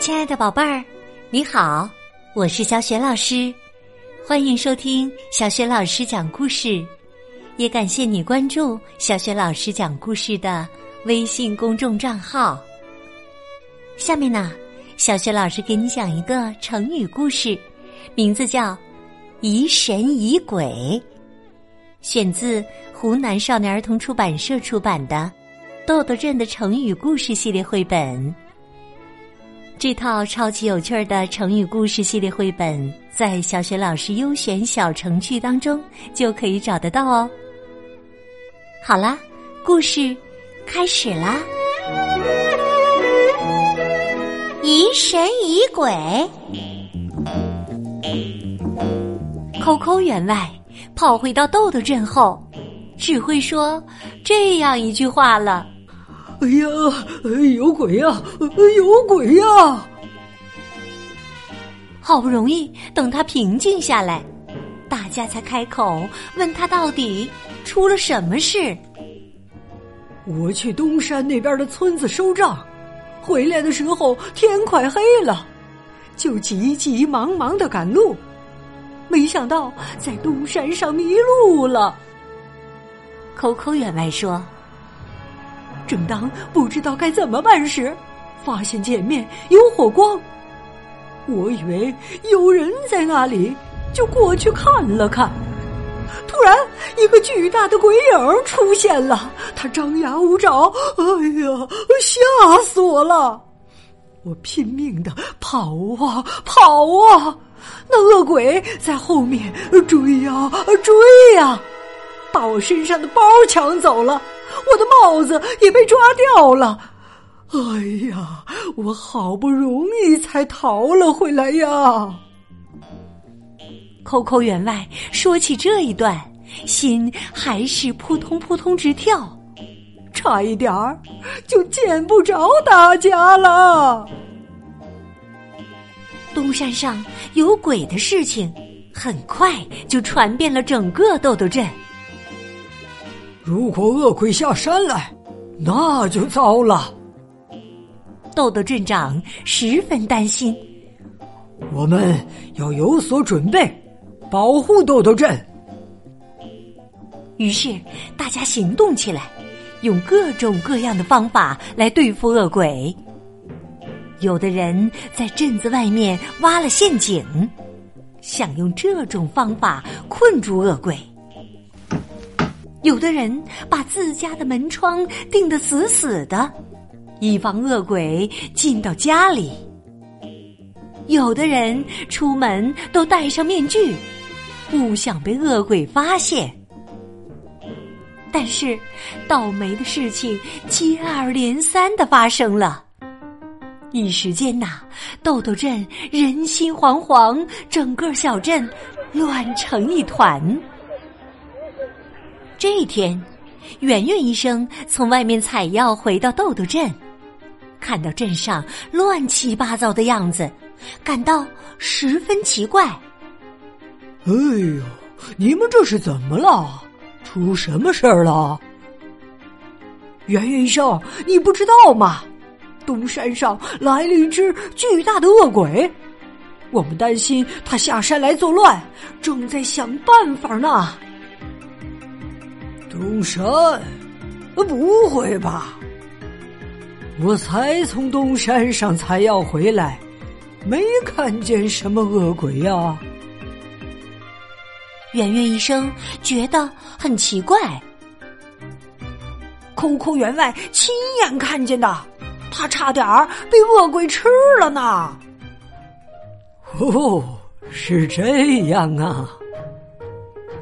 亲爱的宝贝儿，你好，我是小雪老师，欢迎收听小雪老师讲故事，也感谢你关注小雪老师讲故事的微信公众账号。下面呢，小雪老师给你讲一个成语故事，名字叫《疑神疑鬼》，选自湖南少年儿童出版社出版的《豆豆镇的成语故事系列绘本》。这套超级有趣的成语故事系列绘本，在小学老师优选小程序当中就可以找得到哦。好啦，故事开始啦！疑神疑鬼，扣扣员外跑回到豆豆镇后，只会说这样一句话了。哎呀，有鬼呀！有鬼呀！好不容易等他平静下来，大家才开口问他到底出了什么事。我去东山那边的村子收账，回来的时候天快黑了，就急急忙忙的赶路，没想到在东山上迷路了。扣扣员外说。正当不知道该怎么办时，发现前面有火光，我以为有人在那里，就过去看了看。突然，一个巨大的鬼影出现了，他张牙舞爪，哎呀，吓死我了！我拼命的跑啊跑啊，那恶鬼在后面追呀追呀，把我身上的包抢走了。我的帽子也被抓掉了，哎呀，我好不容易才逃了回来呀！扣扣员外说起这一段，心还是扑通扑通直跳，差一点儿就见不着大家了。东山上有鬼的事情，很快就传遍了整个豆豆镇。如果恶鬼下山来，那就糟了。豆豆镇长十分担心，我们要有所准备，保护豆豆镇。于是大家行动起来，用各种各样的方法来对付恶鬼。有的人在镇子外面挖了陷阱，想用这种方法困住恶鬼。有的人把自家的门窗钉得死死的，以防恶鬼进到家里；有的人出门都戴上面具，不想被恶鬼发现。但是，倒霉的事情接二连三的发生了，一时间呐，豆豆镇人心惶惶，整个小镇乱成一团。这一天，圆圆医生从外面采药回到豆豆镇，看到镇上乱七八糟的样子，感到十分奇怪。哎呦，你们这是怎么了？出什么事儿了？圆圆医生，你不知道吗？东山上来了一只巨大的恶鬼，我们担心他下山来作乱，正在想办法呢。东山？不会吧！我才从东山上采药回来，没看见什么恶鬼呀。圆圆医生觉得很奇怪。空空员外亲眼看见的，他差点儿被恶鬼吃了呢。哦，是这样啊！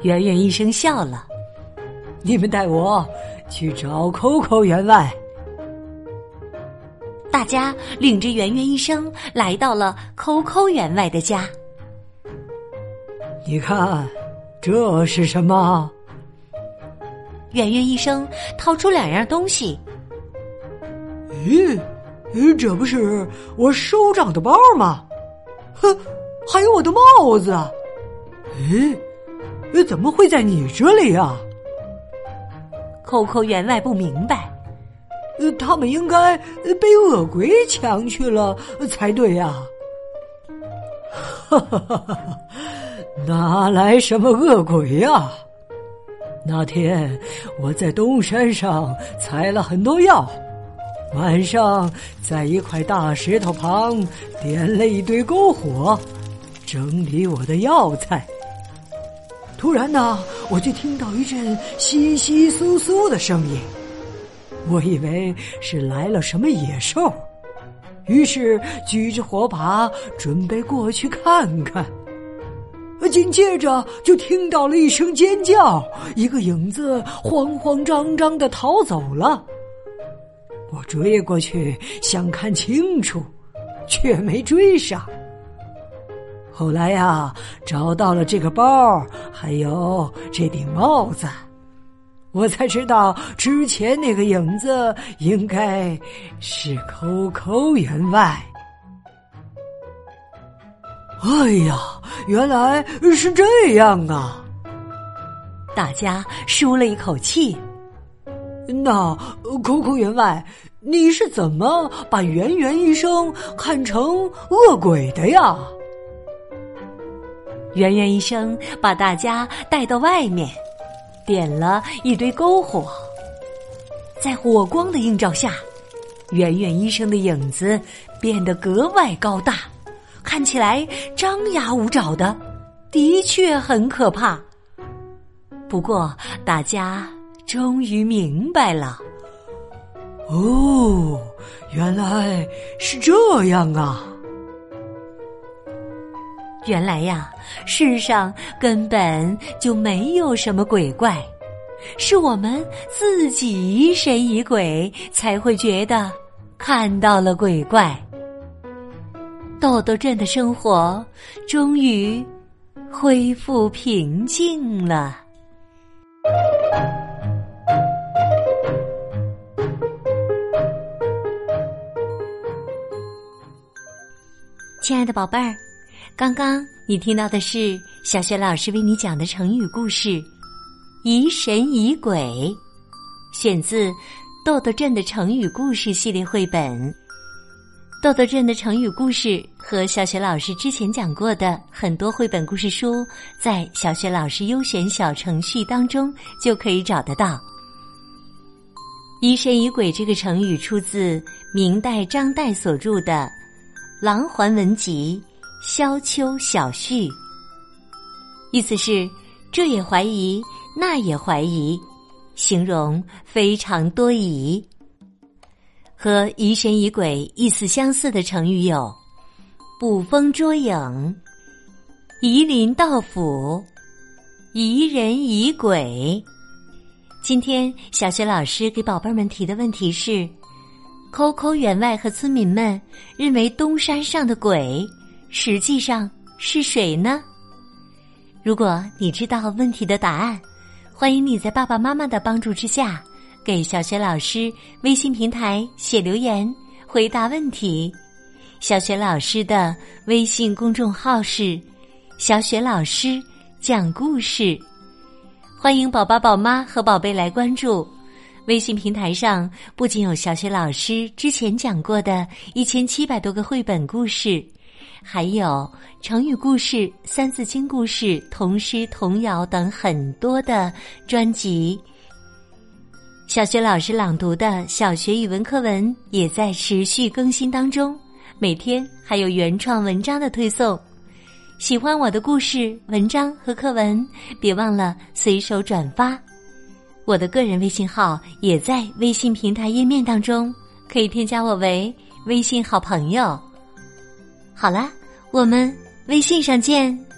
圆圆医生笑了。你们带我去找扣扣员外。大家领着圆圆医生来到了扣扣员外的家。你看，这是什么？圆圆医生掏出两样东西。咦，这不是我手掌的包吗？哼，还有我的帽子。咦，怎么会在你这里呀？扣扣员外不明白，呃他们应该被恶鬼抢去了才对呀！哈哈哈哈哪来什么恶鬼呀？那天我在东山上采了很多药，晚上在一块大石头旁点了一堆篝火，整理我的药材。突然呢，我就听到一阵窸窸窣窣的声音。我以为是来了什么野兽，于是举着火把准备过去看看。紧接着就听到了一声尖叫，一个影子慌慌张张的逃走了。我追过去想看清楚，却没追上。后来呀，找到了这个包，还有这顶帽子。我才知道，之前那个影子应该是扣扣员外。哎呀，原来是这样啊！大家舒了一口气。那扣扣员外，你是怎么把圆圆医生看成恶鬼的呀？圆圆医生把大家带到外面。点了一堆篝火，在火光的映照下，圆圆医生的影子变得格外高大，看起来张牙舞爪的，的确很可怕。不过，大家终于明白了，哦，原来是这样啊！原来呀，世上根本就没有什么鬼怪，是我们自己疑神疑鬼，才会觉得看到了鬼怪。豆豆镇的生活终于恢复平静了。亲爱的宝贝儿。刚刚你听到的是小学老师为你讲的成语故事《疑神疑鬼》，选自《豆豆镇的成语故事》系列绘本。豆豆镇的成语故事和小学老师之前讲过的很多绘本故事书，在小学老师优选小程序当中就可以找得到。疑神疑鬼这个成语出自明代张岱所著的《琅环文集》。萧秋小序，意思是这也怀疑，那也怀疑，形容非常多疑。和疑神疑鬼意思相似的成语有捕风捉影、疑邻盗斧、疑人疑鬼。今天小学老师给宝贝们提的问题是：抠抠员外和村民们认为东山上的鬼。实际上是谁呢？如果你知道问题的答案，欢迎你在爸爸妈妈的帮助之下，给小学老师微信平台写留言回答问题。小学老师的微信公众号是“小雪老师讲故事”，欢迎宝宝、宝妈和宝贝来关注。微信平台上不仅有小学老师之前讲过的一千七百多个绘本故事。还有成语故事、三字经故事、童诗童谣等很多的专辑。小学老师朗读的小学语文课文也在持续更新当中，每天还有原创文章的推送。喜欢我的故事、文章和课文，别忘了随手转发。我的个人微信号也在微信平台页面当中，可以添加我为微信好朋友。好了，我们微信上见。